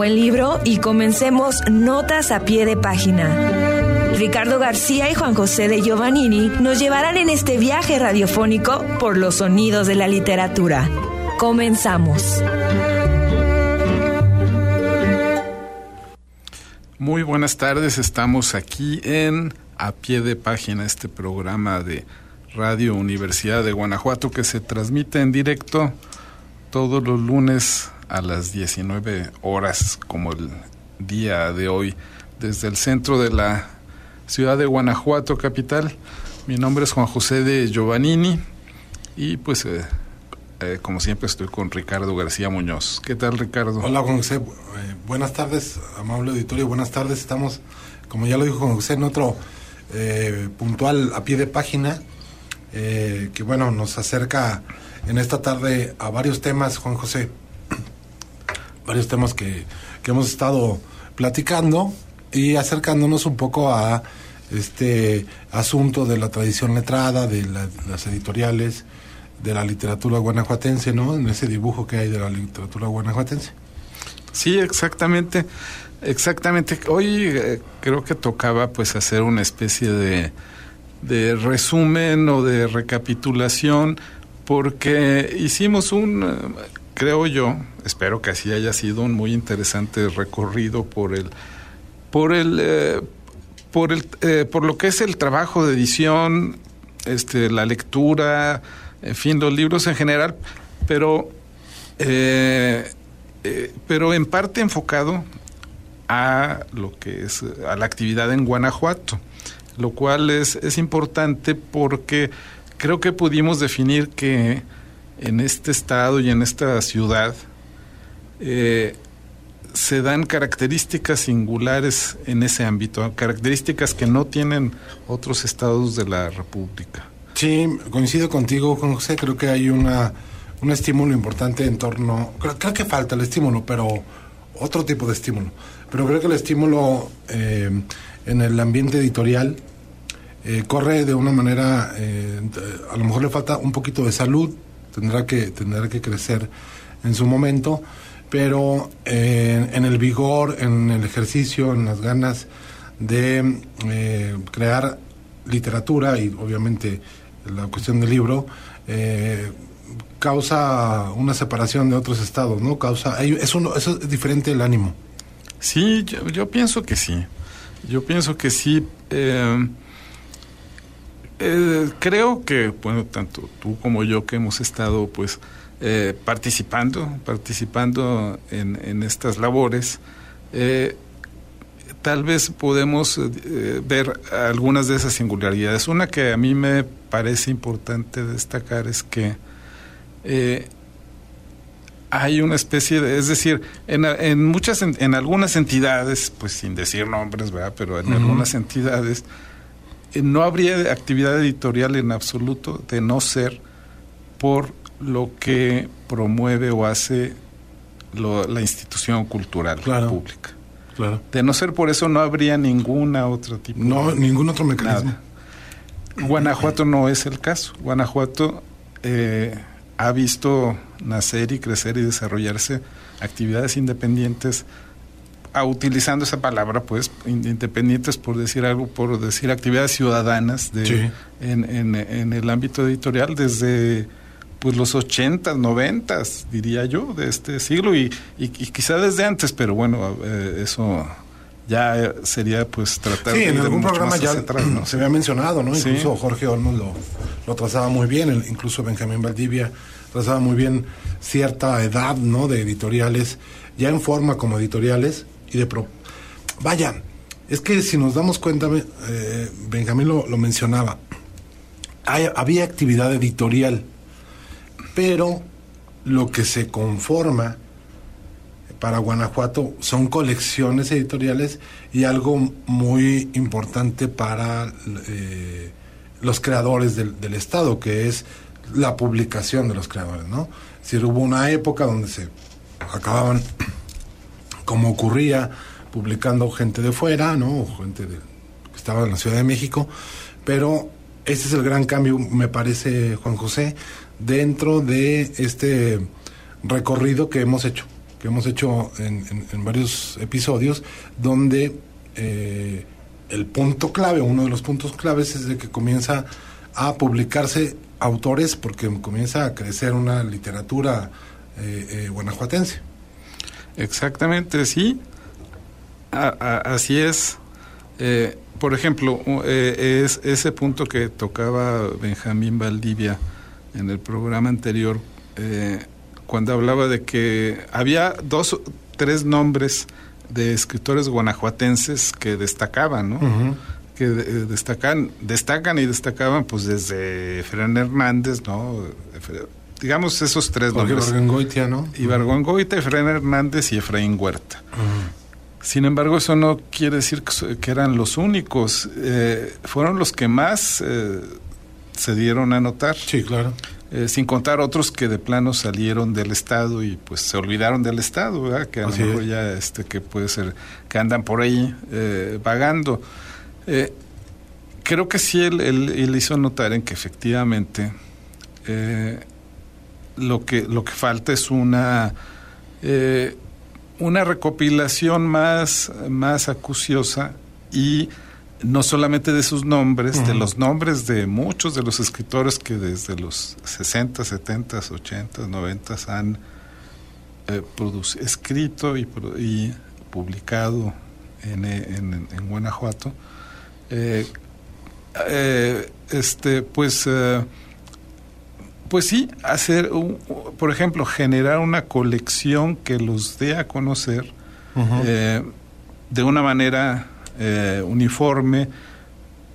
buen libro y comencemos Notas a pie de página. Ricardo García y Juan José de Giovannini nos llevarán en este viaje radiofónico por los sonidos de la literatura. Comenzamos. Muy buenas tardes, estamos aquí en A Pie de Página, este programa de Radio Universidad de Guanajuato que se transmite en directo todos los lunes a las 19 horas, como el día de hoy, desde el centro de la ciudad de Guanajuato, capital. Mi nombre es Juan José de Giovannini y pues eh, eh, como siempre estoy con Ricardo García Muñoz. ¿Qué tal Ricardo? Hola Juan José, eh, buenas tardes, amable auditorio, buenas tardes. Estamos, como ya lo dijo Juan José, en otro eh, puntual a pie de página, que bueno, nos acerca en esta tarde a varios temas, Juan José, varios temas que, que hemos estado platicando y acercándonos un poco a este asunto de la tradición letrada, de las editoriales, de la literatura guanajuatense, ¿no? En ese dibujo que hay de la literatura guanajuatense. Sí, exactamente. Exactamente. Hoy eh, creo que tocaba pues hacer una especie de, de resumen o de recapitulación porque hicimos un, creo yo, espero que así haya sido un muy interesante recorrido por el, por el, eh, por el, por lo que es el trabajo de edición, este, la lectura, en fin, los libros en general, pero, eh, eh, pero en parte enfocado a lo que es a la actividad en Guanajuato, lo cual es, es importante porque creo que pudimos definir que en este estado y en esta ciudad eh, se dan características singulares en ese ámbito, características que no tienen otros estados de la República. Sí, coincido contigo, Juan José. Creo que hay una, un estímulo importante en torno. Creo, que falta el estímulo, pero otro tipo de estímulo. Pero creo que el estímulo eh, en el ambiente editorial eh, corre de una manera. A lo mejor le falta un poquito de salud, tendrá que, tendrá que crecer en su momento, pero en el vigor, en el ejercicio, en las ganas de crear literatura y obviamente la cuestión del libro, eh, causa una separación de otros estados, ¿no? Causa, es diferente el ánimo. Sí, yo, pienso que sí. Yo pienso que sí. Eh, eh, creo que, bueno, tanto tú como yo que hemos estado, pues, participando, participando en, en estas labores, tal vez podemos eh, ver algunas de esas singularidades. Una que a mí me parece importante destacar es que eh, hay una especie de, es decir, en, en muchas, en, algunas entidades, pues sin decir nombres, ¿verdad? Pero en algunas entidades eh, no habría actividad editorial en absoluto de no ser por lo que promueve o hace la institución cultural pública. De no ser por eso no habría ninguna otra tipo. No, ningún otro mecanismo. Guanajuato no es el caso. Guanajuato eh, ha visto nacer y crecer y desarrollarse actividades independientes a, utilizando esa palabra, pues, independientes por decir algo, por decir actividades ciudadanas de, en, en, en, el ámbito editorial desde pues los 80, 90, diría yo, de este siglo y, y, quizá desde antes, pero bueno, eh, eso ya sería pues tratar sí, en algún programa ya se había mencionado, ¿no? Incluso Jorge Olmos lo, lo trazaba muy bien, incluso Benjamín Valdivia trazaba muy bien cierta edad, ¿no? De editoriales, ya en forma como editoriales y de... Pro... Vaya, es que si nos damos cuenta, eh, Benjamín lo, lo mencionaba, había actividad editorial pero lo que se conforma para Guanajuato son colecciones editoriales y algo muy importante para eh, los creadores del, Estado, que es la publicación de los creadores, ¿no? Es decir, hubo una época donde se acababan, como ocurría, publicando gente de fuera, ¿no? gente que estaba en la Ciudad de México, pero ese es el gran cambio, me parece, Juan José, dentro de este recorrido que hemos hecho. que hemos hecho en, en, varios episodios, donde eh, el punto clave, uno de los puntos claves es de que comienza a publicarse autores porque comienza a crecer una literatura eh, eh, guanajuatense. Exactamente, sí. así es. Eh, por ejemplo, es ese punto que tocaba Benjamín Valdivia en el programa anterior, cuando hablaba de que había dos, tres nombres de escritores guanajuatenses que destacaban, ¿no? Que destacan, destacan y destacaban, pues desde Fran Hernández, ¿no? Digamos esos tres nombres. Ibargüengoitia, ¿no? Ibargüengoitia, Efraín Hernández y Efraín Huerta. Sin embargo, eso no quiere decir que, eran los únicos. Eh, fueron los que más eh, se dieron a notar. Sí, claro. Eh, sin contar otros que de plano salieron del estado y pues se olvidaron del estado, ¿verdad? que a lo mejor ya este que puede ser que andan por ahí eh, vagando. Creo que sí él, él, hizo notar en que efectivamente lo que lo que falta es una una recopilación más más acuciosa y no solamente de sus nombres, de los nombres de muchos de los escritores que desde los 60, 70, 80, 90 han eh, escrito y, y publicado en, en, en Guanajuato. Eh, eh, este, pues, pues sí, hacer, por ejemplo, generar una colección que los dé a conocer de una manera eh, uniforme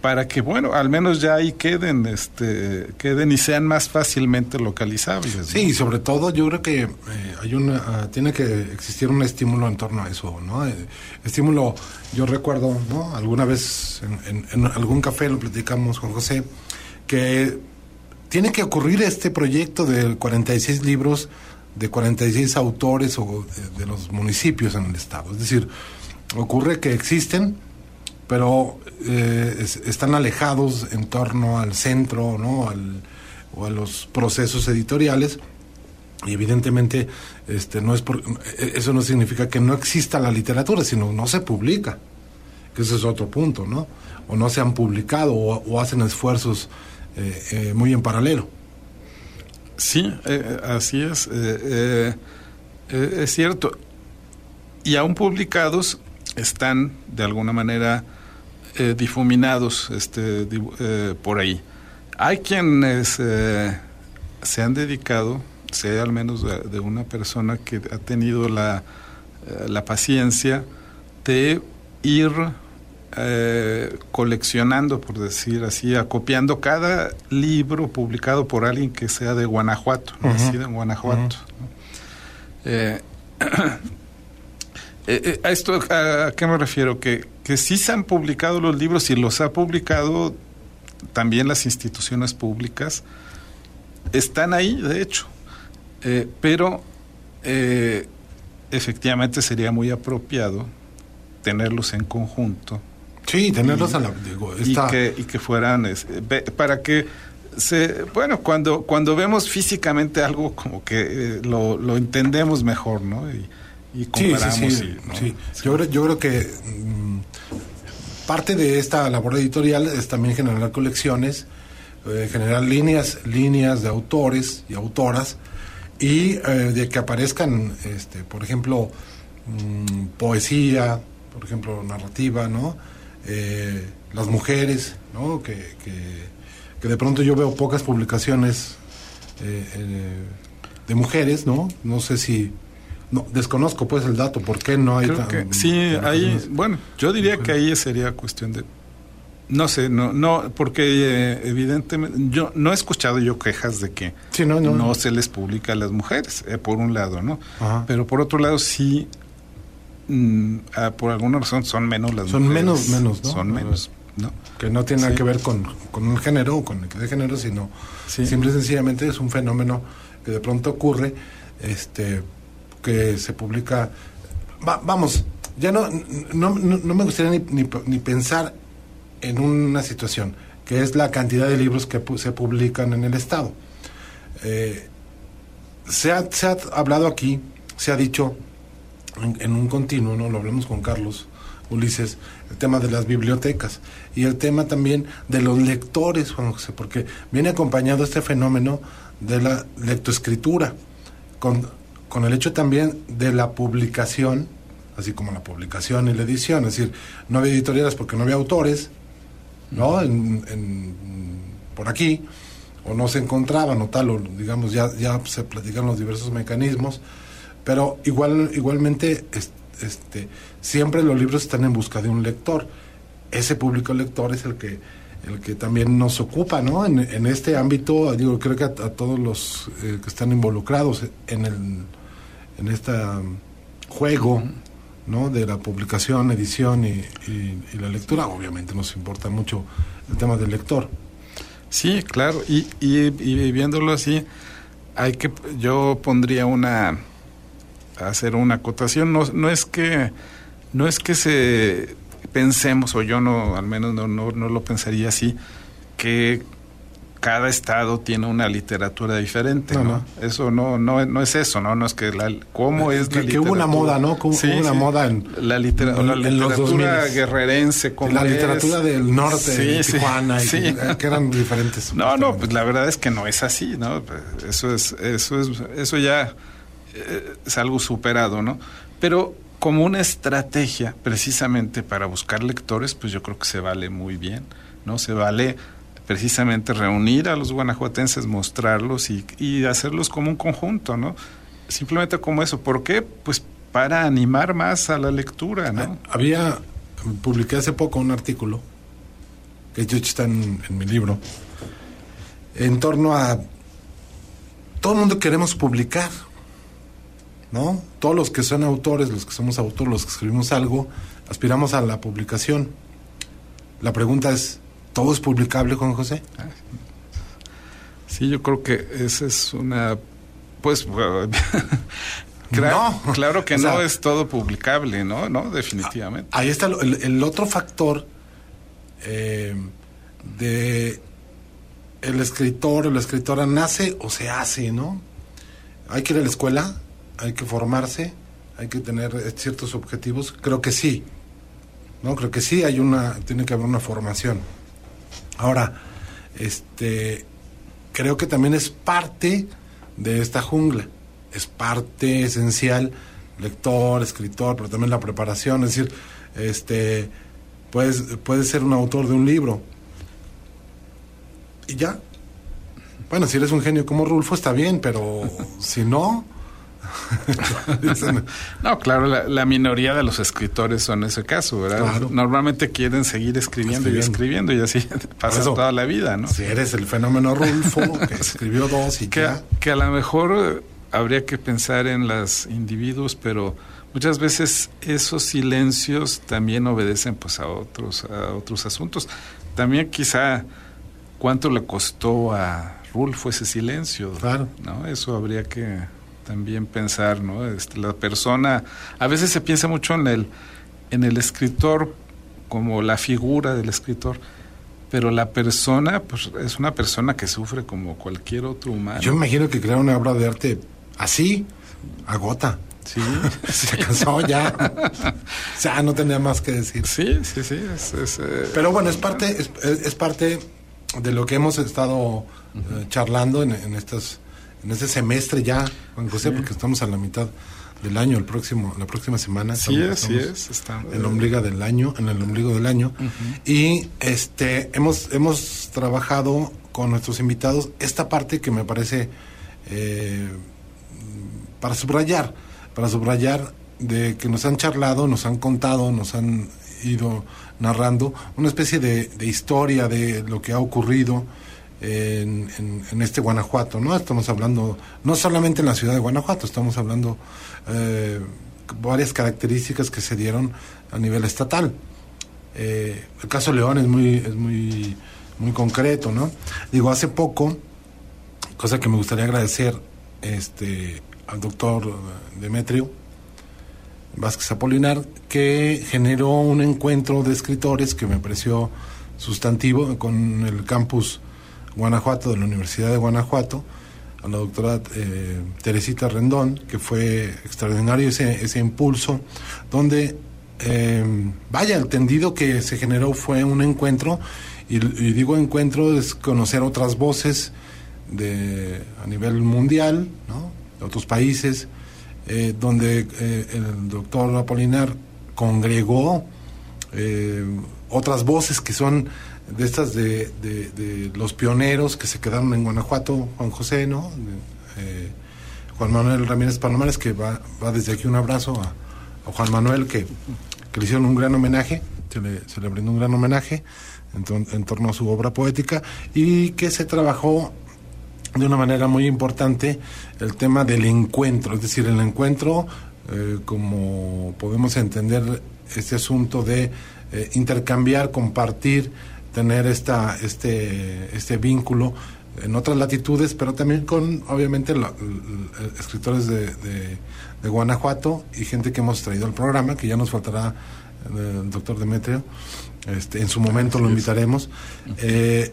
para que bueno al menos ya ahí queden este queden y sean más fácilmente localizables sí sobre todo yo creo que eh, hay una ah, tiene que existir un estímulo en torno a eso no eh, estímulo yo recuerdo no alguna vez en, en, algún café lo platicamos con José que tiene que ocurrir este proyecto de 46 libros de 46 autores o de, los municipios en el estado. Es decir ocurre que existen pero eh, están alejados en torno al centro ¿no? Al, o a los procesos editoriales. Y evidentemente este no es por, e, eso no significa que no exista la literatura sino no se publica que ese es otro punto no o no se han publicado o, hacen esfuerzos eh, eh, muy en paralelo sí así es es cierto y aún publicados están de alguna manera eh, difuminados este, eh, por ahí. Hay quienes eh, se han dedicado, sé al menos de, una persona que ha tenido la, la paciencia de ir coleccionando, por decir así, acopiando cada libro publicado por alguien que sea de Guanajuato, nacido en Guanajuato. ¿A esto a, qué me refiero? Que, que sí se han publicado los libros y los ha publicado también las instituciones públicas. Están ahí, de hecho. Eh, pero eh, efectivamente sería muy apropiado tenerlos en conjunto. Sí, tenerlos a la... y, que, y que fueran... para que se, bueno, cuando, cuando vemos físicamente algo como que eh, lo, lo entendemos mejor, ¿no? Y, y comparamos. Sí, sí, Yo, creo, yo creo que mm, parte de esta labor editorial es también generar colecciones, eh, generar líneas, líneas de autores y autoras y eh, de que aparezcan, este, por ejemplo, mm, poesía, por ejemplo, narrativa, ¿no? Eh, las mujeres, ¿no? Que, que, que, de pronto yo veo pocas publicaciones de mujeres, ¿no? No sé si no, desconozco pues el dato, ¿por qué no hay Sí, ahí, bueno, yo diría que ahí sería cuestión de no sé, no, no, porque eh, evidentemente yo no he escuchado yo quejas de que no, se les publica a las mujeres, eh, por un lado, ¿no? Pero por otro lado sí, mm, ah, por alguna razón son menos las son mujeres. Son menos, menos, ¿no? Son menos, ¿no? Que no tiene nada que ver con, con un género o con el de género, sino simple y sencillamente es un fenómeno que de pronto ocurre, este que se publica. vamos, ya no, no, no, me gustaría ni, ni, pensar en una situación, que es la cantidad de libros que se publican en el Estado. Eh, se, ha, se ha hablado aquí, se ha dicho en, un continuo, ¿no? Lo hablamos con Carlos Ulises, el tema de las bibliotecas y el tema también de los lectores, Juan José, porque viene acompañado este fenómeno de la lectoescritura, con, con el hecho también de la publicación, así como la publicación y la edición, es decir, no había editoriales porque no había autores, ¿no? En, por aquí, o no se encontraban o tal, o digamos, ya, ya se platicaron los diversos mecanismos, pero igual, igualmente, este, siempre los libros están en busca de un lector. Ese público lector es el que, el que también nos ocupa, ¿no? En, en este ámbito, digo, creo que a, todos los eh, que están involucrados en el en este juego, ¿no? De la publicación, edición y, la lectura, obviamente nos importa mucho el tema del lector. Sí, claro, y, y, y viéndolo así, hay que, yo pondría una hacer una acotación. No, no es que no es que se pensemos, o yo no, al menos no, no, no lo pensaría así, que cada estado tiene una literatura diferente, ¿no? Eso no, no, no es eso, ¿no? No es que la, cómo es que, que hubo una moda, ¿no? Hubo una moda en la, literatura guerrerense, como la literatura del norte, de Tijuana, y que, eran diferentes. No, no, pues la verdad es que no es así, ¿no? Eso es, eso es, eso ya eh, es algo superado, ¿no? Pero como una estrategia precisamente para buscar lectores, pues yo creo que se vale muy bien, ¿no? Se vale precisamente reunir a los guanajuatenses, mostrarlos y, hacerlos como un conjunto, ¿no? Simplemente como eso. ¿Por qué? Pues para animar más a la lectura, ¿no? Había, publiqué hace poco un artículo, que hecho está en, en mi libro, en torno a todo el mundo queremos publicar, ¿no? Todos los que son autores, los que somos autores, los que escribimos algo, aspiramos a la publicación. La pregunta es, ¿todo es publicable, Juan José? Sí, yo creo que esa es una, pues, claro, claro que no es todo publicable, ¿no? No, definitivamente. Ahí está el, otro factor eh, de el escritor o la escritora nace o se hace, ¿no? Hay que ir a la escuela, hay que formarse, hay que tener eh, ciertos objetivos. Creo que sí, ¿no? Creo que sí hay una, tiene que haber una formación. Ahora, este, creo que también es parte de esta jungla, es parte esencial, lector, escritor, pero también la preparación, es decir, este, puedes, puedes ser un autor de un libro. Y ya. Bueno, si eres un genio como Rulfo está bien, pero si no, no, claro, la, minoría de los escritores son ese caso, ¿verdad? Normalmente quieren seguir escribiendo, y escribiendo y así pasa toda la vida, ¿no? Si eres el fenómeno Rulfo, que escribió dos y que, Que a lo mejor habría que pensar en los individuos, pero muchas veces esos silencios también obedecen pues a otros, a otros asuntos. También quizá cuánto le costó a Rulfo ese silencio, claro. ¿no? Eso habría que también pensar, ¿no? Este, la persona, a veces se piensa mucho en el, en el escritor como la figura del escritor, pero la persona, pues es una persona que sufre como cualquier otro humano. Yo imagino que crear una obra de arte así, agota. Sí. Se cansó ya. o sea, no tenía más que decir. Sí, sí, sí. Eh, pero bueno, es parte, es, parte de lo que hemos estado eh, charlando en, en estas en este semestre ya, Juan José, porque estamos a la mitad del año, el próximo, la próxima semana. Sí, así es. Está, en el ombligo del año, en el ombligo del año. Y este hemos, hemos trabajado con nuestros invitados esta parte que me parece eh, para subrayar, para subrayar de que nos han charlado, nos han contado, nos han ido narrando una especie de, de historia de lo que ha ocurrido en, este Guanajuato, ¿no? Estamos hablando, no solamente en la ciudad de Guanajuato, estamos hablando eh, varias características que se dieron a nivel estatal. Eh, el caso León es muy, es muy, muy concreto, ¿no? Digo, hace poco, cosa que me gustaría agradecer este, al doctor Demetrio Vázquez Apolinar, que generó un encuentro de escritores que me pareció sustantivo con el campus Guanajuato, de la Universidad de Guanajuato, a la doctora eh, Teresita Rendón, que fue extraordinario ese, ese impulso, donde, eh, vaya, el tendido que se generó fue un encuentro, y, digo encuentro es conocer otras voces de, a nivel mundial, ¿no? de otros países, eh, donde el doctor Apolinar congregó otras voces que son de estas de, de, los pioneros que se quedaron en Guanajuato, Juan José, ¿no? Eh, Juan Manuel Ramírez Palomares, que va, va desde aquí un abrazo a, Juan Manuel, que, le hicieron un gran homenaje, se le, se le brindó un gran homenaje en, en, torno a su obra poética, y que se trabajó de una manera muy importante el tema del encuentro, es decir, el encuentro, eh, como podemos entender este asunto de eh, intercambiar, compartir, tener esta, este, este vínculo en otras latitudes, pero también con, obviamente, escritores de, de, Guanajuato y gente que hemos traído al programa, que ya nos faltará el doctor Demetrio, este, en su momento lo invitaremos. Eh,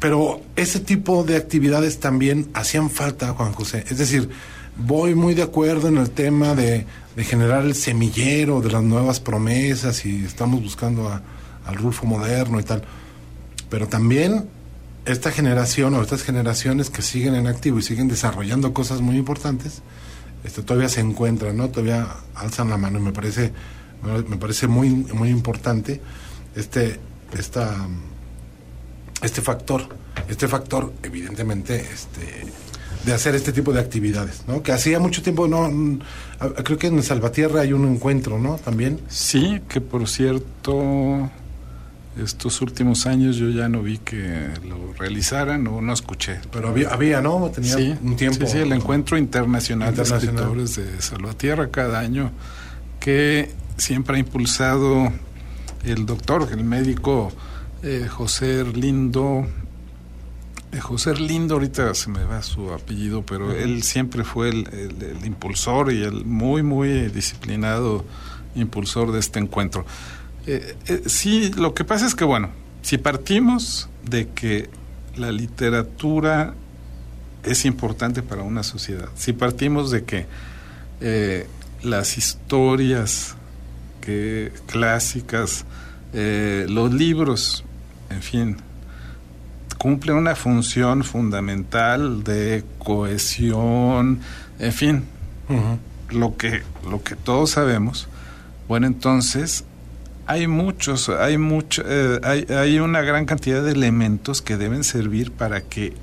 pero ese tipo de actividades también hacían falta, Juan José. Es decir, voy muy de acuerdo en el tema de, de generar el semillero de las nuevas promesas y estamos buscando a al Rulfo moderno y tal. Pero también esta generación o estas generaciones que siguen en activo y siguen desarrollando cosas muy importantes, este, todavía se encuentran, ¿no? Todavía alzan la mano y me parece, me parece muy, muy importante este, esta, este factor, este factor evidentemente este, de hacer este tipo de actividades, ¿no? Que hacía mucho tiempo, no, creo que en Salvatierra hay un encuentro, ¿no? También. Sí, que por cierto estos últimos años yo ya no vi que lo realizaran o no escuché. Pero había, había ¿no? Tenía un tiempo. Sí, sí, el Encuentro Internacional, de Escritores de Salvatierra cada año, que siempre ha impulsado el doctor, el médico eh, José Lindo. Eh, José Lindo, ahorita se me va su apellido, pero él siempre fue el, el impulsor y el muy, muy disciplinado impulsor de este encuentro. Eh, eh, sí, lo que pasa es que, bueno, si partimos de que la literatura es importante para una sociedad, si partimos de que eh, las historias que, clásicas, los libros, en fin, cumplen una función fundamental de cohesión, en fin, lo, que, lo que todos sabemos, bueno, entonces hay muchos, hay, mucho, eh, hay, hay, una gran cantidad de elementos que deben servir para que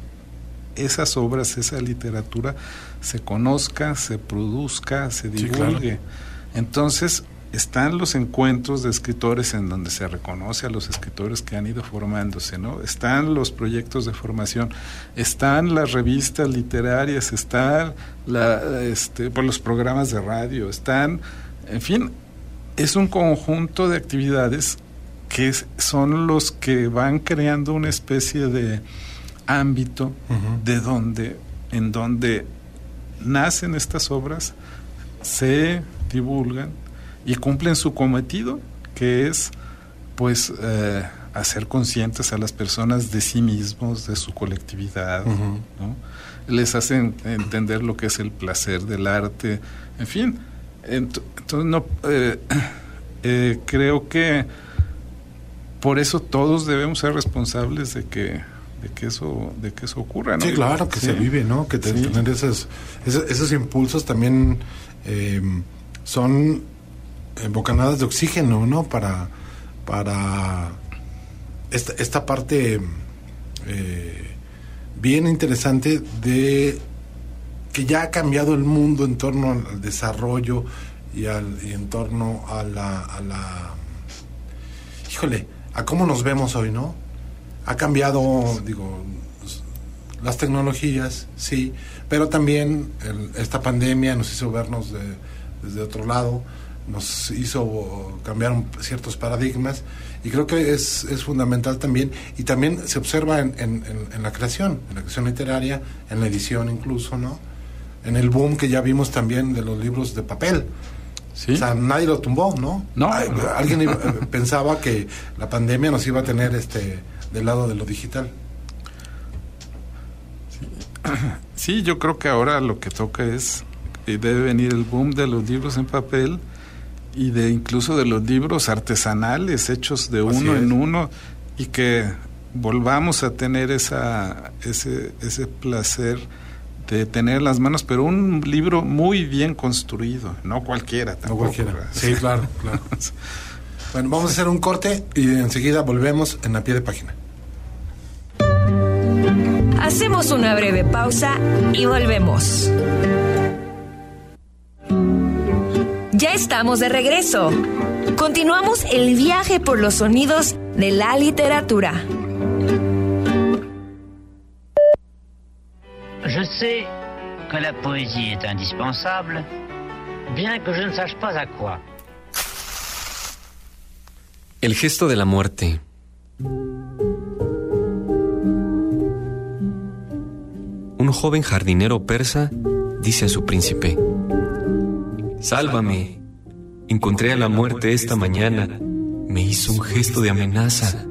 esas obras, esa literatura se conozca, se produzca, se divulgue. Entonces, están los encuentros de escritores en donde se reconoce a los escritores que han ido formándose, ¿no? Están los proyectos de formación, están las revistas literarias, están la, este, por los programas de radio, están, en fin, es un conjunto de actividades que son los que van creando una especie de ámbito de donde en donde nacen estas obras se divulgan y cumplen su cometido que es pues eh, hacer conscientes a las personas de sí mismos de su colectividad les hacen entender lo que es el placer del arte en fin entonces, no, eh, eh, creo que por eso todos debemos ser responsables de que de que eso de que eso ocurra sí claro que se vive no que tener esos, esos, impulsos también eh, son bocanadas de oxígeno no para para esta, esta parte bien interesante de que ya ha cambiado el mundo en torno al desarrollo y, al, en torno a la. Híjole, a cómo nos vemos hoy, ¿no? Ha cambiado, digo, las tecnologías, sí, pero también esta pandemia nos hizo vernos desde otro lado, nos hizo cambiar ciertos paradigmas y creo que es, es, fundamental también y también se observa en, en, en, la creación, en la creación literaria, en la edición incluso, ¿no? En el boom que ya vimos también de los libros de papel. O sea, nadie lo tumbó, ¿no? No. Alguien eh, pensaba que la pandemia nos iba a tener este del lado de lo digital. Sí, yo creo que ahora lo que toca es, y debe venir el boom de los libros en papel y de incluso de los libros artesanales hechos de uno en uno y que volvamos a tener esa, ese, ese placer de tener las manos, pero un libro muy bien construido, no cualquiera tampoco. No cualquiera. Sí, claro, claro. bueno, vamos a hacer un corte y enseguida volvemos en la pie de página. Hacemos una breve pausa y volvemos. Ya estamos de regreso. Continuamos el viaje por los sonidos de la literatura. Sais que la poésie est indispensable, bien que je ne sache pas à quoi. El gesto de la muerte. Un joven jardinero persa dice a su príncipe, Sálvame, encontré a la muerte esta mañana, me hizo un gesto de amenaza.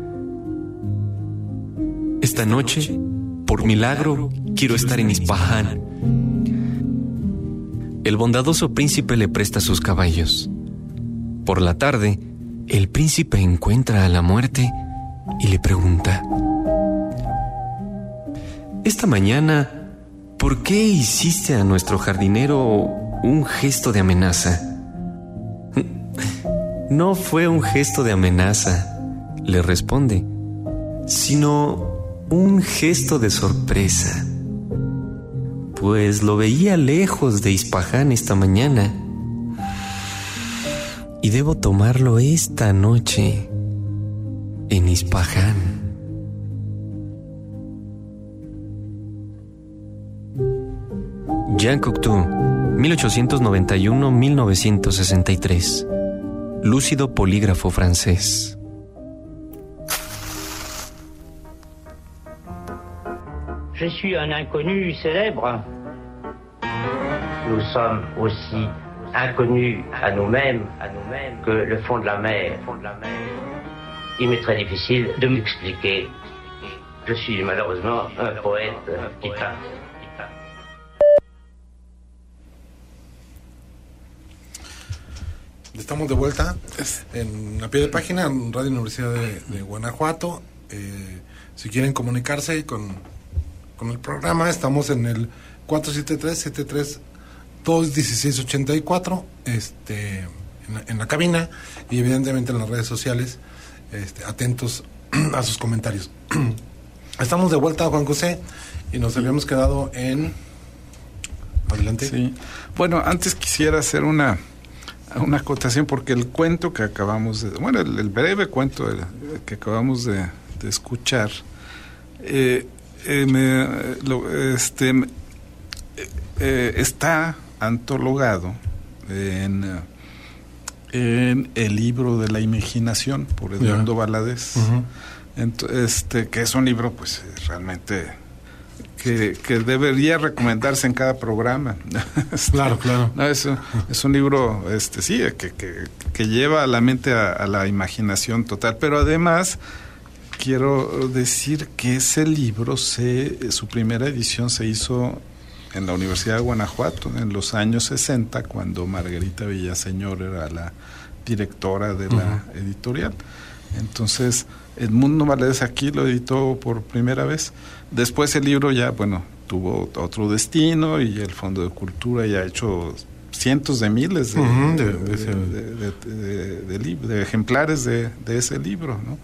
Esta noche, por milagro, quiero estar en Ispahan. El bondadoso príncipe le presta sus caballos. Por la tarde, el príncipe encuentra a la muerte y le pregunta, Esta mañana, ¿por qué hiciste a nuestro jardinero un gesto de amenaza? No fue un gesto de amenaza, le responde, sino un gesto de sorpresa, pues lo veía lejos de Ispaján esta mañana y debo tomarlo esta noche en Ispaján. Jean Cocteau, 1891-1963. Lúcido polígrafo francés. Je suis un inconnu célèbre. Nous sommes aussi inconnus à nous-mêmes, à nous-mêmes, que le fond de la mer. Il m'est très difficile de m'expliquer. Je suis malheureusement un poète titan. Estamos de vuelta en la pie de página en Radio Universidad de, Guanajuato. Eh, si quieren comunicarse con, con el programa, estamos en el 473-73-21684 este, en, la, en la cabina y evidentemente en las redes sociales, este, atentos a sus comentarios. Estamos de vuelta, Juan José, y nos habíamos quedado en... Adelante. Sí. Bueno, antes quisiera hacer una una acotación porque el cuento que acabamos de, bueno, el, breve cuento que acabamos de, escuchar, eh, eh, me, este, eh, está antologado en, en el libro de la imaginación por Eduardo Valadez, este, que es un libro pues realmente que, debería recomendarse en cada programa. claro, claro. No, es, es, un libro, este, sí, que, que, lleva a la mente a, la imaginación total, pero además quiero decir que ese libro, se, su primera edición se hizo en la Universidad de Guanajuato en los años 60, cuando Margarita Villaseñor era la directora de la editorial. Entonces, Edmundo Valadez aquí lo editó por primera vez. Después el libro ya, bueno, tuvo otro destino y el Fondo de Cultura ya ha hecho cientos de miles de, de, ejemplares de, ese libro. ¿no?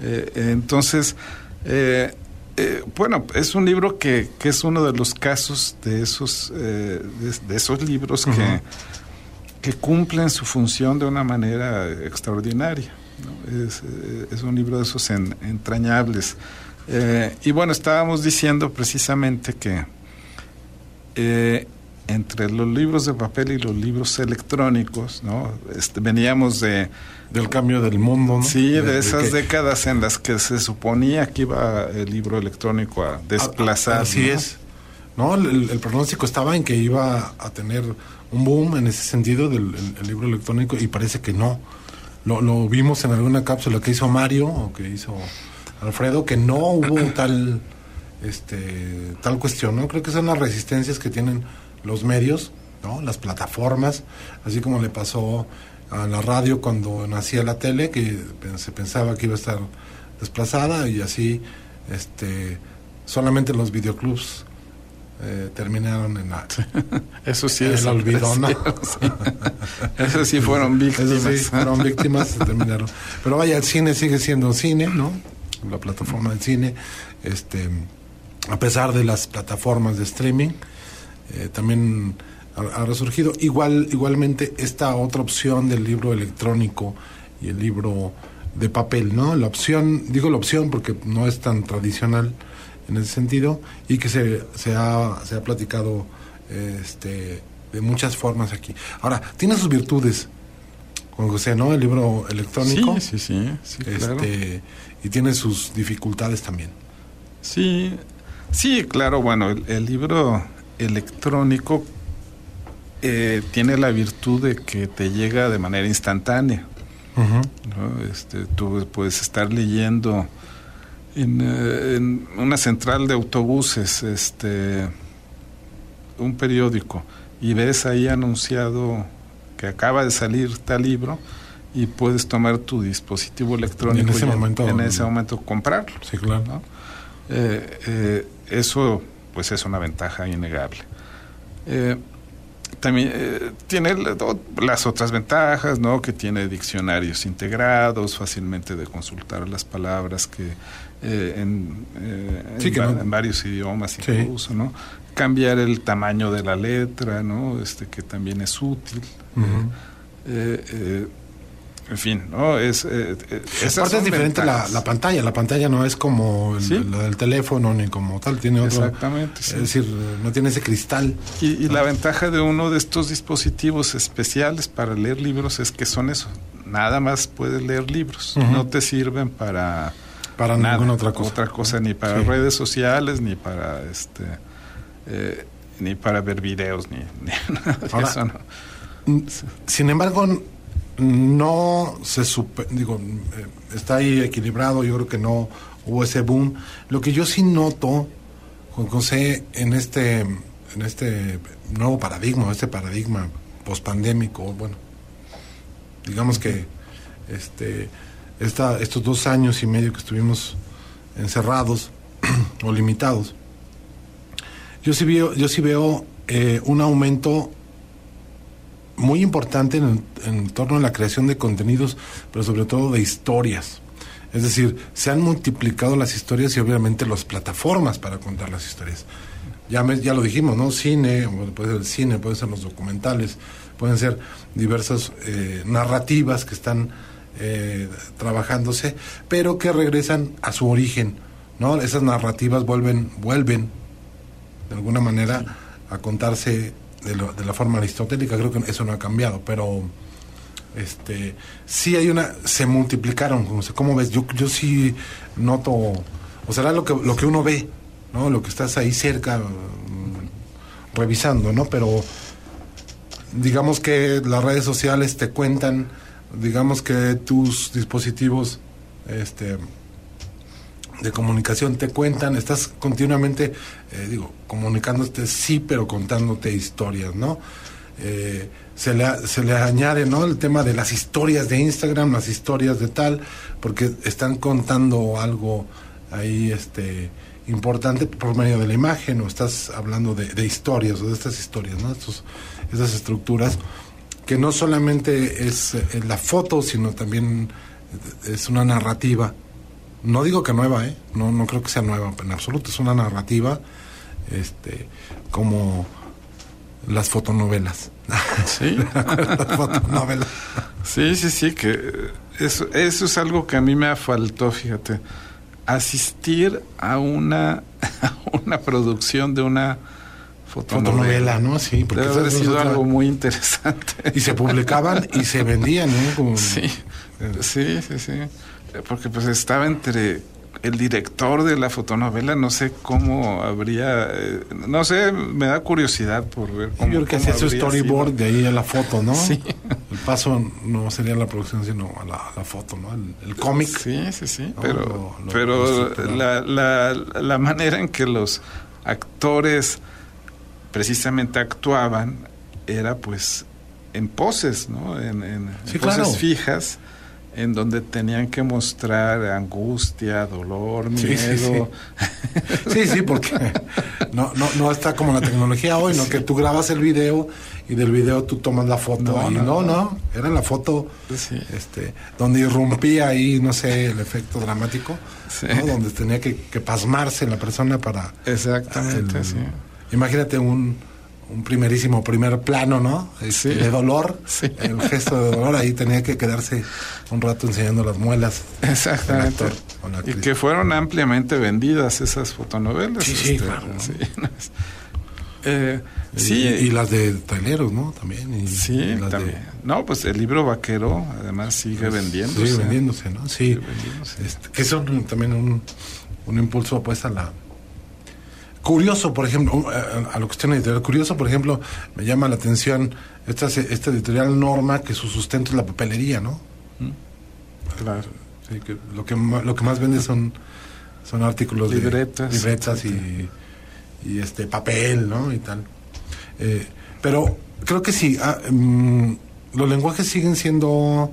Eh, entonces, eh, eh, bueno, es un libro que, que, es uno de los casos de esos, de, esos libros que, que cumplen su función de una manera extraordinaria. Es, es, un libro de esos entrañables. Y bueno, estábamos diciendo precisamente que entre los libros de papel y los libros electrónicos, ¿no? Este, veníamos de... Del cambio del mundo, ¿no? Sí, de, esas décadas en las que se suponía que iba el libro electrónico a desplazar. así es. No, el, pronóstico estaba en que iba a tener un boom en ese sentido del libro electrónico y parece que no. Lo, lo vimos en alguna cápsula que hizo Mario o que hizo Alfredo, que no hubo tal este, tal cuestión, ¿no? Creo que son las resistencias que tienen los medios, ¿no? Las plataformas, así como le pasó a la radio cuando nacía la tele, que se pensaba que iba a estar desplazada y así, este, solamente los videoclubs eh, terminaron en la, eso sí es olvido, ¿no? eso sí fueron víctimas. Eso sí, fueron víctimas, terminaron. Pero vaya, el cine sigue siendo cine, ¿no? La plataforma del cine, este, a pesar de las plataformas de streaming, eh, también ha, resurgido. Igual, igualmente esta otra opción del libro electrónico y el libro de papel, ¿no? La opción, digo la opción porque no es tan tradicional en ese sentido y que se, se, ha, se ha platicado este, de muchas formas aquí. Ahora, tiene sus virtudes, Juan José, ¿no? El libro electrónico. Sí, sí, sí. este, Y tiene sus dificultades también. Sí, sí, claro, bueno, el, libro electrónico eh, tiene la virtud de que te llega de manera instantánea. este, tú puedes estar leyendo eh, en, una central de autobuses, este, un periódico, y ves ahí anunciado que acaba de salir tal libro y puedes tomar tu dispositivo electrónico y en ese, momento, en ese momento comprarlo. Sí, claro. Eh, eh, eso pues es una ventaja innegable. también tiene las otras ventajas, ¿no? Que tiene diccionarios integrados, fácilmente de consultar las palabras que eh, en, eh, en, varios idiomas incluso, ¿no? Cambiar el tamaño de la letra, ¿no? Este que también es útil. Eh, en fin, ¿no? Es, es diferente la, la, pantalla. La pantalla no es como la del teléfono ni como tal. Tiene otro. Exactamente. Es decir, no tiene ese cristal. Y, la ventaja de uno de estos dispositivos especiales para leer libros es que son eso. Nada más puedes leer libros. No te sirven para para ninguna otra cosa. Otra cosa, ni para redes sociales, ni para este eh, ni para ver videos, ni, nada de eso, ¿no? Sin embargo, no se super, digo, eh, está ahí equilibrado, yo creo que no hubo ese boom. Lo que yo sí noto, Juan José, en este, en este nuevo paradigma, este paradigma pospandémico, bueno, digamos que este esta, estos dos años y medio que estuvimos encerrados o limitados, yo sí veo, yo sí veo eh, un aumento muy importante en, en, torno a la creación de contenidos, pero sobre todo de historias. Es decir, se han multiplicado las historias y obviamente las plataformas para contar las historias. Ya, ya lo dijimos, ¿no? Cine, puede ser el cine, pueden ser los documentales, pueden ser diversas eh, narrativas que están eh, trabajándose, pero que regresan a su origen, ¿no? Esas narrativas vuelven, vuelven de alguna manera a contarse de, la forma aristotélica, creo que eso no ha cambiado, pero este sí hay una, se multiplicaron, ¿cómo ves? Yo, yo sí noto, o será lo que, lo que uno ve, ¿no? Lo que estás ahí cerca mm, revisando, ¿no? Pero digamos que las redes sociales te cuentan digamos que tus dispositivos este, de comunicación te cuentan, estás continuamente, eh, digo, comunicándote sí, pero contándote historias, ¿no? Eh, se, le, se le añade, ¿no? El tema de las historias de Instagram, las historias de tal, porque están contando algo ahí, este, importante por medio de la imagen, o estás hablando de, historias, o de estas historias, ¿no? Estos, estas estructuras que no solamente es eh, la foto, sino también es una narrativa. No digo que nueva, ¿eh? No, no creo que sea nueva en absoluto, es una narrativa este, como las fotonovelas. Sí, Sí, sí, sí, que eso, eso es algo que a mí me faltó, fíjate. Asistir a una, a una producción de una fotonovela, ¿no? Sí, porque Debe haber sido algo muy interesante. Y se publicaban y se vendían, ¿no? Sí, sí, sí, sí. Porque pues estaba entre el director de la fotonovela, no sé cómo habría, eh, no sé, me da curiosidad por ver cómo. Yo creo que hacía su storyboard de ahí a la foto, ¿no? Sí. El paso no sería la producción, sino a la, foto, ¿no? El, cómic. Sí, sí, sí. Pero, pero la, la, la manera en que los actores precisamente actuaban era pues en poses, ¿no? En, poses fijas en donde tenían que mostrar angustia, dolor, miedo. Sí, sí, porque no, no, no está como la tecnología hoy, ¿no? Que tú grabas el video y del video tú tomas la foto. No, no, no, era la foto este, donde irrumpía ahí, no sé, el efecto dramático, donde tenía que, pasmarse la persona para... Exactamente, sí. Imagínate un un primerísimo primer plano, ¿no? Este, de dolor, el gesto de dolor, ahí tenía que quedarse un rato enseñando las muelas. Exactamente. y que fueron ampliamente vendidas esas fotonovelas. Sí, sí, este, claro. Eh, sí. y, las de traileros, ¿no? También. sí, también. No, pues el libro vaquero además sigue vendiéndose. Sigue vendiéndose, ¿no? Sí. Este, que son también un, un impulso pues a la Curioso, por ejemplo, a la cuestión editorial, curioso, por ejemplo, me llama la atención esta, esta editorial Norma, que su sustento es la papelería, ¿no? Mm. Claro. Sí, que lo, que, lo que más vende son, son artículos libretas, de libretas y, y, este papel, ¿no? Y tal. Eh, pero creo que sí, ah, mm, los lenguajes siguen siendo,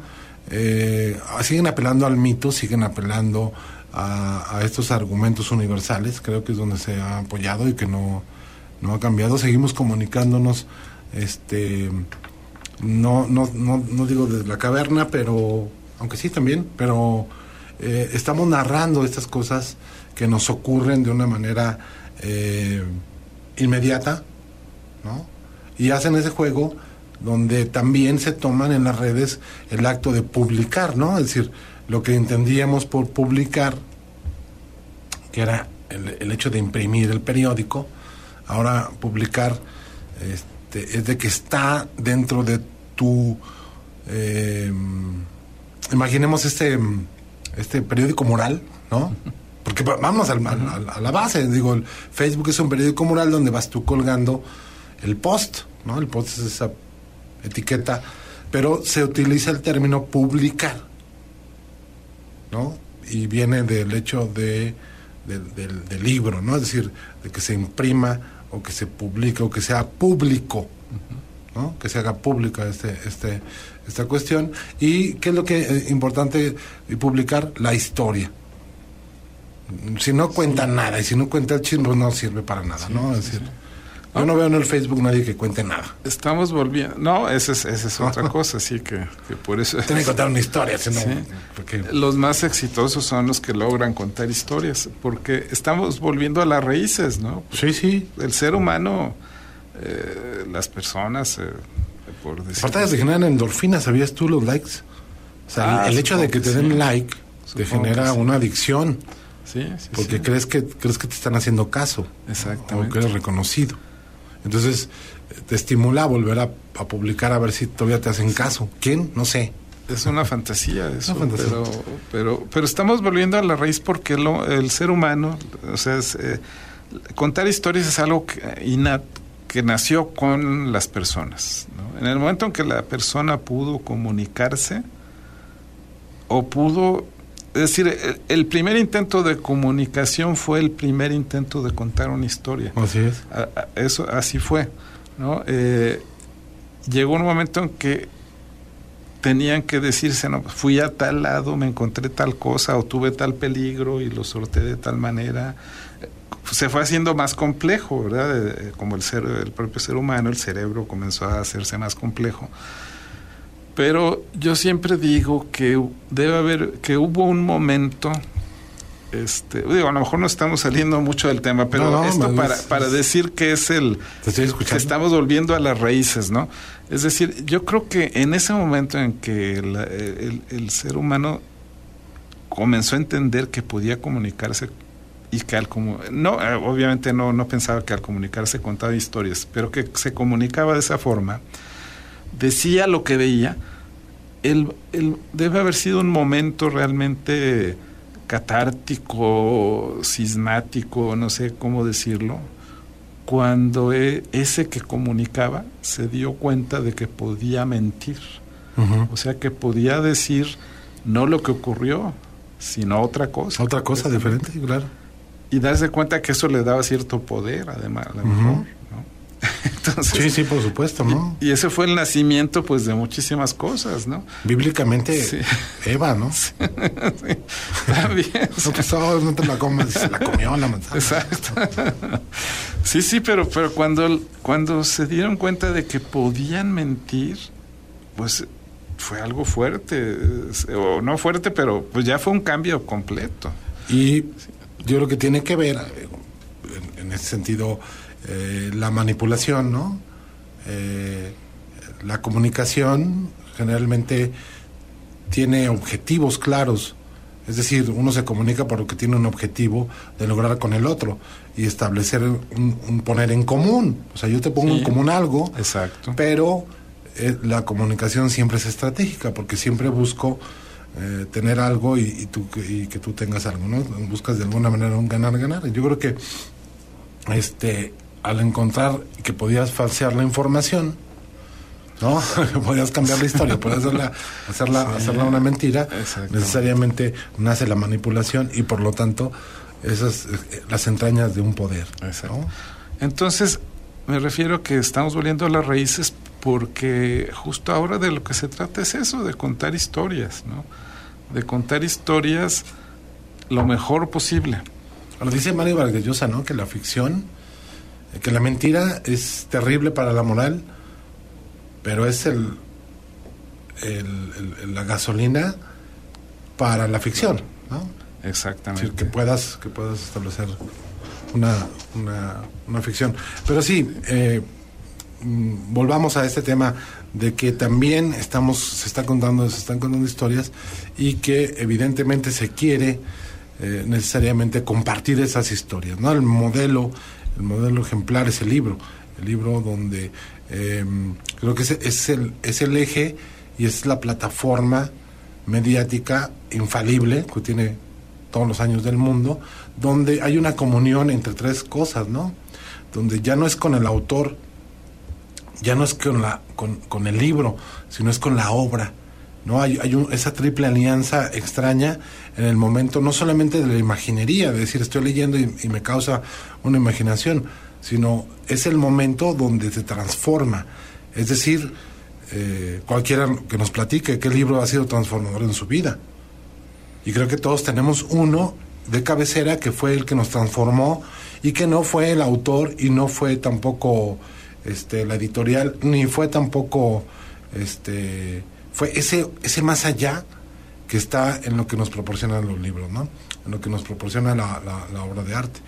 eh, siguen apelando al mito, siguen apelando a, estos argumentos universales, creo que es donde se ha apoyado y que no, no ha cambiado. Seguimos comunicándonos, este, no, no, no, no digo desde la caverna, pero, aunque sí también, pero eh, estamos narrando estas cosas que nos ocurren de una manera eh, inmediata, ¿no? Y hacen ese juego donde también se toman en las redes el acto de publicar, ¿no? Es decir, lo que entendíamos por publicar, que era el, hecho de imprimir el periódico, ahora publicar este, es de que está dentro de tu... Eh, imaginemos este, este periódico moral, ¿no? Porque vamos a la base, digo, el Facebook es un periódico moral donde vas tú colgando el post, ¿no? El post es esa etiqueta, pero se utiliza el término publicar. ¿No? Y viene del hecho de, del, libro, ¿no? Es decir, de que se imprima o que se publique o que sea público, ¿no? Que se haga pública este, este, esta cuestión. ¿Y qué es lo que es eh, importante publicar? La historia. Si no cuenta nada y si no cuenta el chisme, no sirve para nada, ¿no? Es decir, yo no veo en el Facebook nadie que cuente nada. Estamos volviendo. No, esa es, esa es otra cosa, sí, que, por eso. Tiene que contar una historia, si Los más exitosos son los que logran contar historias, porque estamos volviendo a las raíces, ¿no? Sí, sí. El ser humano, eh, las personas, eh, por decir. Aparte de generan endorfinas, ¿sabías tú los likes? O sea, el, ah, hecho de que te den like te genera una adicción. Sí, sí, porque crees que crees que te están haciendo caso. Exactamente. O que eres reconocido. Entonces, te estimula a volver a, publicar a ver si todavía te hacen caso. ¿Quién? No sé. Es una fantasía eso, Pero, pero, pero estamos volviendo a la raíz porque el ser humano, o sea, eh, contar historias es algo que, que nació con las personas. En el momento en que la persona pudo comunicarse o pudo es decir, el, primer intento de comunicación fue el primer intento de contar una historia. Así es. eso así fue, ¿no? Eh, llegó un momento en que tenían que decirse, no, fui a tal lado, me encontré tal cosa o tuve tal peligro y lo sorté de tal manera. Se fue haciendo más complejo, ¿verdad? Como el ser, el propio ser humano, el cerebro comenzó a hacerse más complejo. Pero yo siempre digo que debe haber, que hubo un momento, este, digo, a lo mejor no estamos saliendo mucho del tema, pero esto para, para decir que es el, que estamos volviendo a las raíces, ¿no? Es decir, yo creo que en ese momento en que el, ser humano comenzó a entender que podía comunicarse y que al no eh, obviamente no no pensaba que al comunicarse contaba historias pero que se comunicaba de esa forma decía lo que veía, él, debe haber sido un momento realmente catártico, sismático, no sé cómo decirlo, cuando e, ese que comunicaba se dio cuenta de que podía mentir O sea que podía decir no lo que ocurrió, sino otra cosa. Otra cosa diferente, claro. Y darse cuenta que eso le daba cierto poder, además, a lo mejor. Sí, sí, por supuesto, ¿no? Y, ese fue el nacimiento, pues, de muchísimas cosas, ¿no? Bíblicamente, Eva, ¿no? Sí, también. no, pues, oh, no te la comes, se la comió la manzana. Exacto. Sí, sí, pero, pero cuando, cuando se dieron cuenta de que podían mentir, pues fue algo fuerte, o no fuerte, pero pues ya fue un cambio completo. Y yo creo que tiene que ver, en, en ese sentido, eh, la manipulación, ¿no? Eh, la comunicación generalmente tiene objetivos claros, es decir, uno se comunica porque tiene un objetivo de lograr con el otro y establecer un, poner en común. O sea, yo te pongo en común algo, exacto. pero eh, la comunicación siempre es estratégica porque siempre busco tener algo y, tú, y que tú tengas algo, ¿no? Buscas de alguna manera un ganar-ganar. Yo creo que este al encontrar que podías falsear la información, ¿no? podías cambiar la historia, podías hacerla, hacerla, hacerla una mentira, necesariamente nace la manipulación y por lo tanto esas eh, las entrañas de un poder. Entonces, me refiero que estamos volviendo a las raíces porque justo ahora de lo que se trata es eso, de contar historias, ¿no? De contar historias lo mejor posible. Lo dice Mario Vargas Llosa, ¿no? Que la ficción que la mentira es terrible para la moral, pero es el, la gasolina para la ficción, ¿no? Exactamente. que puedas, que puedas establecer una, una, ficción. Pero sí, eh, mm, volvamos a este tema de que también estamos, se está contando, se están contando historias y que evidentemente se quiere eh, necesariamente compartir esas historias, ¿no? El modelo el modelo ejemplar es el libro, el libro donde em, creo que es, es, el, es el eje y es la plataforma mediática infalible que tiene todos los años del mundo, donde hay una comunión entre tres cosas, ¿no? Donde ya no es con el autor, ya no es con, la, con, con el libro, sino es con la obra. ¿No? Hay, hay esa triple alianza extraña en el momento, no solamente de la imaginería, de decir estoy leyendo y, me causa una imaginación, sino es el momento donde se transforma. Es decir, eh, cualquiera que nos platique qué libro ha sido transformador en su vida. Y creo que todos tenemos uno de cabecera que fue el que nos transformó y que no fue el autor y no fue tampoco este, la editorial, ni fue tampoco este, fue ese, ese más allá que está en lo que nos proporcionan los libros, ¿no? En lo que nos proporciona la, la, obra de arte.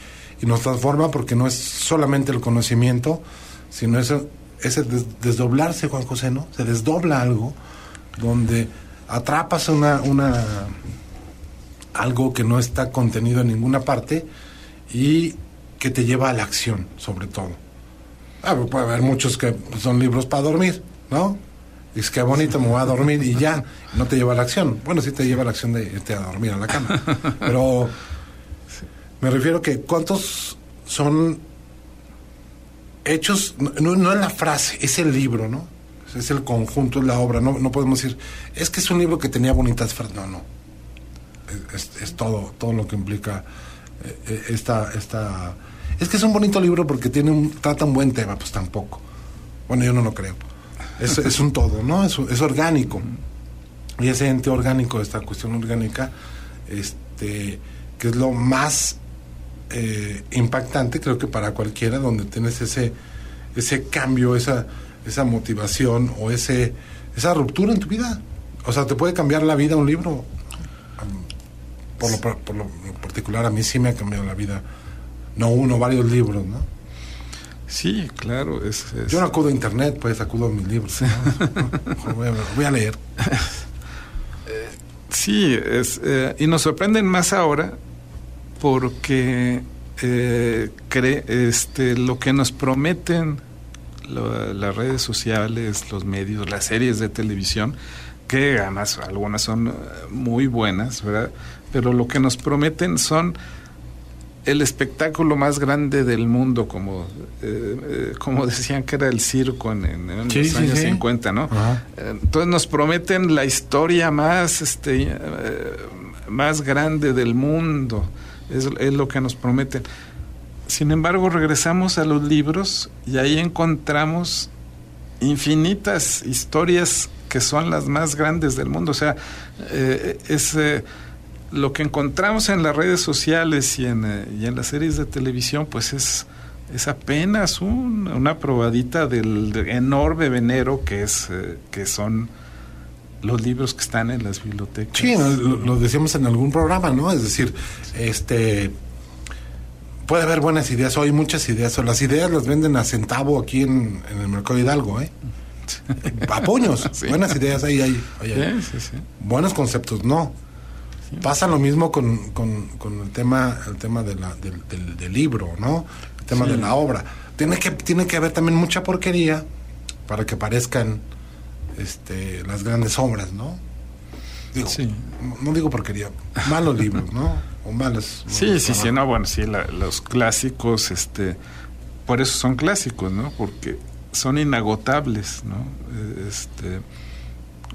Y nos transforma porque no es solamente el conocimiento, sino ese, ese desdoblarse, Juan José, ¿no? Se desdobla algo donde atrapas una, una algo que no está contenido en ninguna parte y que te lleva a la acción, sobre todo. Ah, puede haber muchos que son libros para dormir, ¿no? Es que bonito, me voy a dormir y ya, no te lleva a la acción. Bueno, sí te lleva a la acción de irte a dormir a la cama. Pero me refiero que cuántos son hechos, no, no es la frase, es el libro, ¿no? Es el conjunto, es la obra. No, no podemos decir, es que es un libro que tenía bonitas frases. No, no. Es, todo, todo lo que implica eh, eh, esta, esta... Es que es un bonito libro porque tiene un, trata un buen tema, pues tampoco. Bueno, yo no lo creo es, es un todo, ¿no? Es, es, orgánico. Y ese ente orgánico, esta cuestión orgánica, este, que es lo más eh, impactante, creo que para cualquiera, donde tienes ese, ese cambio, esa, esa motivación o ese, esa ruptura en tu vida. O sea, te puede cambiar la vida un libro. Por lo, por lo particular, a mí sí me ha cambiado la vida. No uno, varios libros, ¿no? Sí, claro. Es, Yo no acudo a internet, pues acudo a mis libros. voy, a, leer. sí, es, eh, y nos sorprenden más ahora porque eh, este, lo que nos prometen las redes sociales, los medios, las series de televisión, que además algunas son muy buenas, ¿verdad? Pero lo que nos prometen son el espectáculo más grande del mundo, como, eh, eh, como decían que era el circo en, los años 50, ¿no? Entonces nos prometen la historia más, este, eh, más grande del mundo, es, es lo que nos prometen. Sin embargo, regresamos a los libros y ahí encontramos infinitas historias que son las más grandes del mundo. O sea, es lo que encontramos en las redes sociales y en, eh, y en las series de televisión, pues es, es apenas una probadita del, enorme venero que es eh, que son los libros que están en las bibliotecas. Sí, lo, decíamos en algún programa, ¿no? Es decir, este puede haber buenas ideas, hoy muchas ideas, o las ideas las venden a centavo aquí en, el mercado Hidalgo, ¿eh? A puños, buenas ideas ahí hay. Buenos conceptos, no. Pasa lo mismo con, con, el tema, el tema de la, del, del, libro, ¿no? El tema de la obra. Tiene que, tiene que haber también mucha porquería para que parezcan este, las grandes obras, ¿no? Digo, no, digo porquería, malos libros, ¿no? O malos. Sí, sí, sí, no, bueno, sí, los clásicos, este, por eso son clásicos, ¿no? Porque son inagotables, ¿no? Este,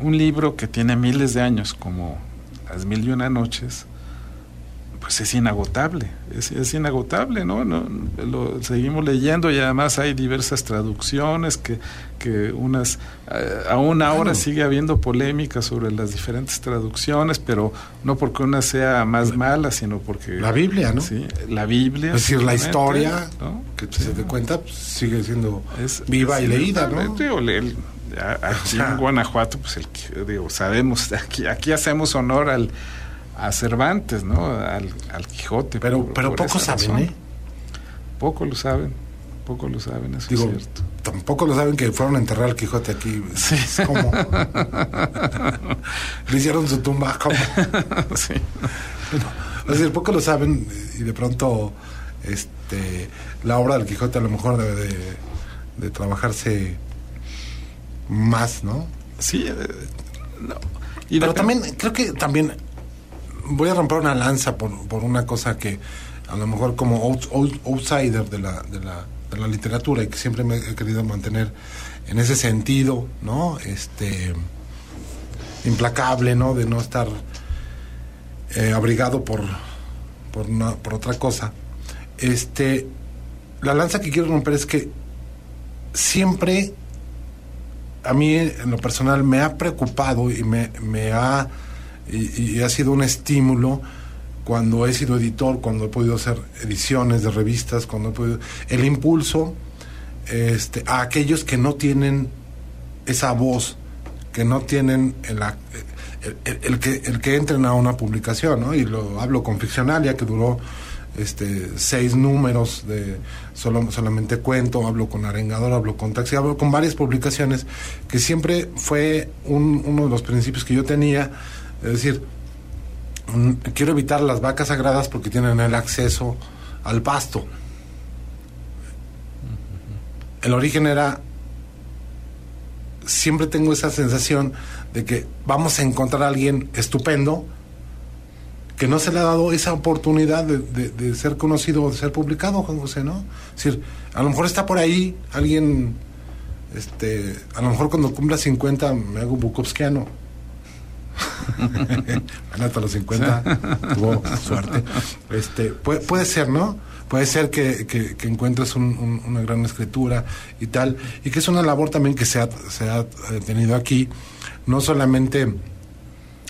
un libro que tiene miles de años, como las mil y una noches, pues es inagotable, es, inagotable, ¿no? ¿no? Lo seguimos leyendo y además hay diversas traducciones que, que unas, eh, aún ahora sigue habiendo polémica sobre las diferentes traducciones, pero no porque una sea más mala, sino porque... La Biblia, ¿no? Sí, la Biblia. Es decir, la historia que se te cuenta pues, sigue siendo viva y leída, ¿no? Aquí en Guanajuato, pues el, digo, sabemos, aquí, aquí hacemos honor al, a Cervantes, ¿no? Al, Quijote. Pero, pero pocos saben, ¿eh? Poco lo saben, poco lo saben, eso es cierto. Tampoco lo saben que fueron a enterrar al Quijote aquí. Sí. Es como. Le hicieron su tumba, como. sí. es decir, poco lo saben y de pronto este la obra del Quijote a lo mejor debe de, de trabajarse más, ¿no? Sí, eh, no. Pero también, creo que también voy a romper una lanza por, por una cosa que a lo mejor como outsider de la, de, la, de la literatura y que siempre me he querido mantener en ese sentido, ¿no? Este implacable, ¿no? De no estar eh, abrigado por, por, una, por otra cosa. Este, la lanza que quiero romper es que siempre a mí en lo personal me ha preocupado y me, me ha, y, ha sido un estímulo cuando he sido editor, cuando he podido hacer ediciones de revistas, cuando he podido, el impulso este, a aquellos que no tienen esa voz, que no tienen el, el, que, el que entren a una publicación, ¿no? Y lo hablo con Ficcionalia, que duró este, seis números de solo, solamente cuento, hablo con Arengador, hablo con Taxi, hablo con varias publicaciones, que siempre fue uno de los principios que yo tenía, es decir, quiero evitar las vacas sagradas porque tienen el acceso al pasto. El origen era, siempre tengo esa sensación de que vamos a encontrar a alguien estupendo, que no se le ha dado esa oportunidad de, ser conocido o de ser publicado, Juan José, ¿no? Es decir, a lo mejor está por ahí alguien, este, a lo mejor cuando cumpla 50 me hago bukovskiano. hasta los 50 tuvo suerte. Este, puede, puede ser, ¿no? Puede ser que, que, encuentres una gran escritura y tal, y que es una labor también que se ha, se ha eh, tenido aquí, no solamente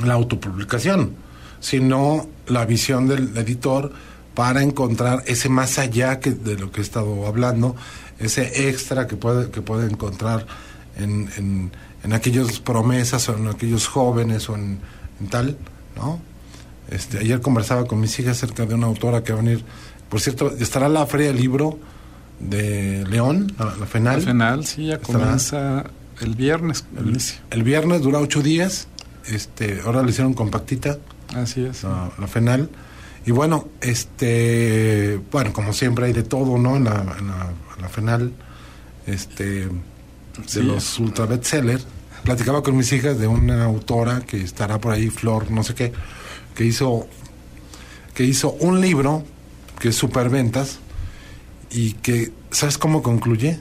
la autopublicación, sino la visión del editor para encontrar ese más allá que de lo que he estado hablando, ese extra que puede, que puede encontrar en, en, en aquellas promesas o en aquellos jóvenes o en, tal, ¿no? Este, ayer conversaba con mis hijas acerca de una autora que va a venir, por cierto, estará la Feria del Libro de León, la, FENAL. La FENAL, sí, ya comienza el viernes. El, el, viernes dura ocho días, este, ahora le hicieron compactita, Así es. La, FENAL. Y bueno, este, bueno, como siempre hay de todo, ¿no? En la, en la, FENAL, este, de los ultra bestsellers. Platicaba con mis hijas de una autora que estará por ahí, Flor, no sé qué, que hizo, que hizo un libro que es Superventas, y que, ¿sabes cómo concluye?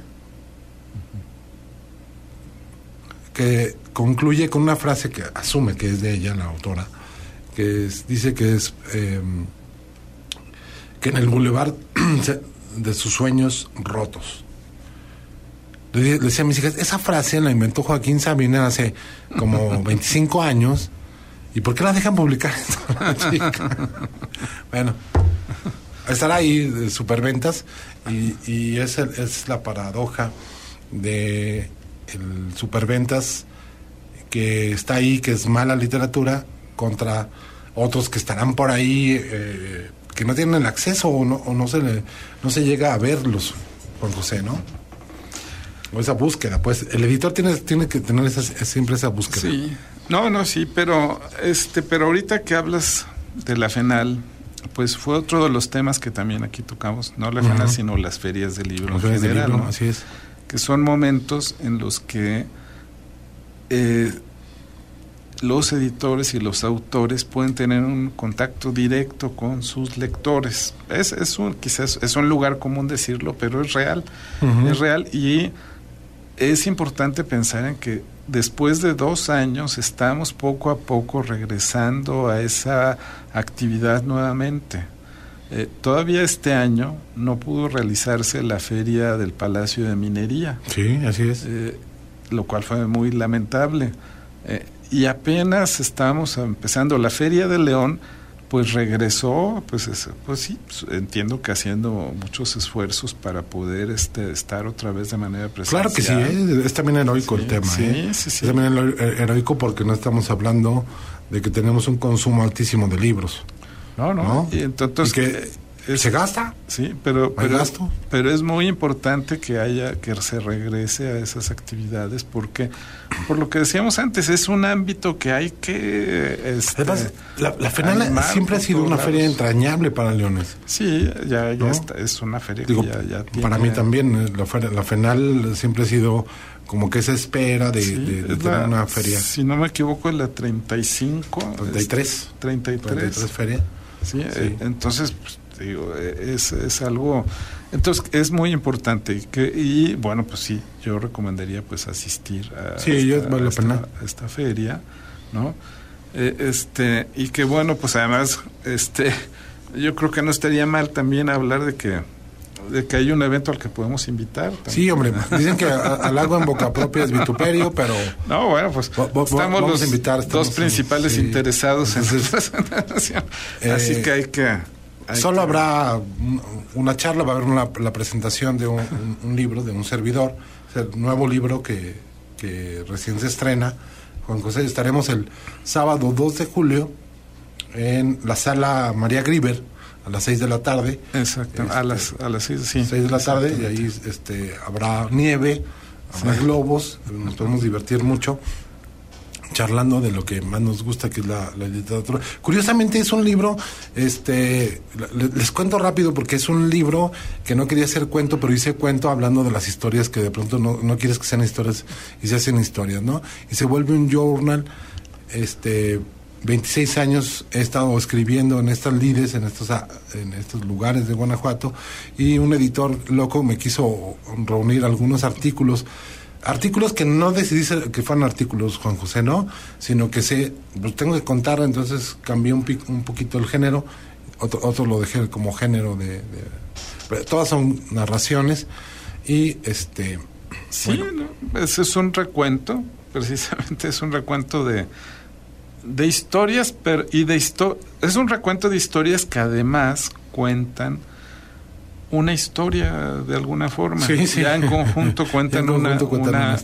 Que concluye con una frase que asume que es de ella, la autora, que dice que es em, que en el bulevar de sus sueños rotos. Le, decía a mis hijas, esa frase la inventó Joaquín Sabina hace como 25 años. ¿Y por qué la dejan publicar? bueno, estará ahí de superventas y, y es, es la paradoja de el superventas que está ahí, que es mala literatura, contra otros que estarán por ahí, eh, que no tienen el acceso o no, o no, se le, no se llega a verlos, Juan José, ¿no? O esa búsqueda, pues el editor tiene, tiene que tener siempre esa búsqueda. Sí, no, no, sí, pero, este, pero ahorita que hablas de la FENAL, pues fue otro de los temas que también aquí tocamos, no la FENAL, sino las ferias del libro en general, así es. que son momentos en los que eh, los editores y los autores pueden tener un contacto directo con sus lectores. Es, es un, quizás es un lugar común decirlo, pero es real, es real y es importante pensar en que después de dos años estamos poco a poco regresando a esa actividad nuevamente. Eh, todavía este año no pudo realizarse la feria del Palacio de Minería. Sí, así es. Eh, lo cual fue muy lamentable. Eh, y apenas estamos empezando la Feria de León pues regresó, pues, pues sí, entiendo que haciendo muchos esfuerzos para poder este, estar otra vez de manera presencial. Claro que sí, ¿eh? es también heroico el tema. Sí, ¿eh? sí, sí. Es también heroico porque no estamos hablando de que tenemos un consumo altísimo de libros. No, no. Y entonces, que, se gasta. Sí, pero, pero, pero, es muy importante que haya, que se regrese a esas actividades porque, por lo que decíamos antes, es un ámbito que hay que... Este, Además, la, la siempre ha sido una feria entrañable para Leones. Sí, ya, ya está, es una feria que ya, tiene... Para mí también, eh, la, la FENAL siempre ha sido como que se espera de, tener una feria. Si no me equivoco, es la 35. 33. 33. 33 feria. Sí, eh, entonces pues, digo, es, es algo... Entonces es muy importante que, y bueno, pues sí, yo recomendaría pues asistir a, esta, feria, ¿no? Eh, este, y que bueno, pues además, este, yo creo que no estaría mal también hablar de que de que hay un evento al que podemos invitar. Sí, hombre, dicen que al agua en boca propia es vituperio, pero... No, bueno, pues estamos los invitar, dos principales interesados en esta presentación. Así eh, que hay que Solo habrá una charla, va a haber una, la presentación de un, libro, de un servidor, el nuevo libro que, que recién se estrena. Juan José, estaremos el sábado 2 de julio en la sala María Griver a las 6 de la tarde. Exacto, a las a las 6, sí. 6 de la tarde y ahí este, habrá nieve, habrá globos, nos podemos divertir mucho charlando de lo que más nos gusta, que es la, literatura. Curiosamente es un libro, este, les cuento rápido porque es un libro que no quería hacer cuento, pero hice cuento hablando de las historias que de pronto no, no quieres que sean historias y se hacen historias, ¿no? Y se vuelve un journal, este, 26 años he estado escribiendo en estas lides, en estos, en estos lugares de Guanajuato, y un editor loco me quiso reunir algunos artículos artículos que no decidí que fueran artículos, Juan José, ¿no? Sino que sé, pues tengo que contar, entonces cambié un, un poquito el género, otro, otro lo dejé como género de, todas son narraciones y este... Sí, ese es un recuento, precisamente es un recuento de, de historias, pero, y de es un recuento de historias que además cuentan una historia de alguna forma. Ya en conjunto cuentan, una,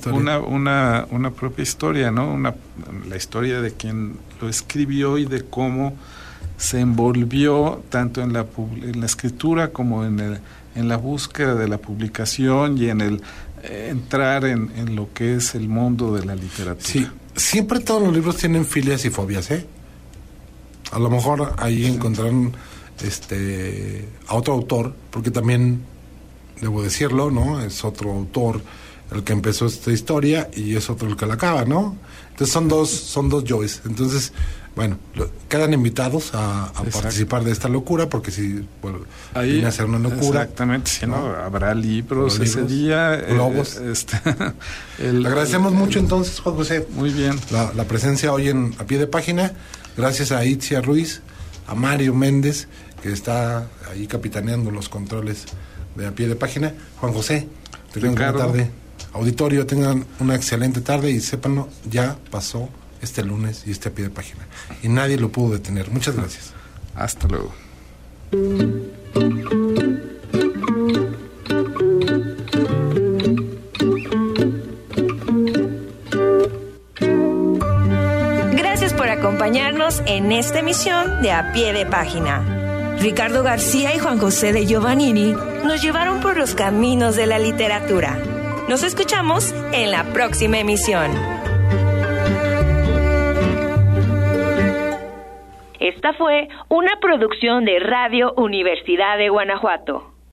una, una, una, propia historia, ¿no? Una, la historia de quien lo escribió y de cómo se envolvió tanto en la, en la escritura como en, el, en la búsqueda de la publicación y en el eh, entrar en, en, lo que es el mundo de la literatura. Sí, siempre todos los libros tienen filias y fobias, ¿eh? A lo mejor ahí encontrarán este, a otro autor, porque también, debo decirlo, ¿no? Es otro autor el que empezó esta historia y es otro el que la acaba, ¿no? Entonces son dos, son dos Joyce. Entonces, bueno, quedan invitados a, participar de esta locura, porque si bueno, Ahí, viene a ser una locura. Exactamente, si no, habrá libros, ese día. Eh, globos. este, Le agradecemos mucho entonces, Juan José. Muy bien. La, la, presencia hoy en a pie de página. Gracias a Itzia Ruiz, a Mario Méndez, que está ahí capitaneando los controles de a pie de página. Juan José, te buena tarde. Auditorio, tengan una excelente tarde y sépanlo, ya pasó este lunes y este a pie de página. Y nadie lo pudo detener. Muchas gracias. Hasta luego. Gracias por acompañarnos en esta emisión de A Pie de Página. Ricardo García y Juan José de Giovannini nos llevaron por los caminos de la literatura. Nos escuchamos en la próxima emisión. Esta fue una producción de Radio Universidad de Guanajuato.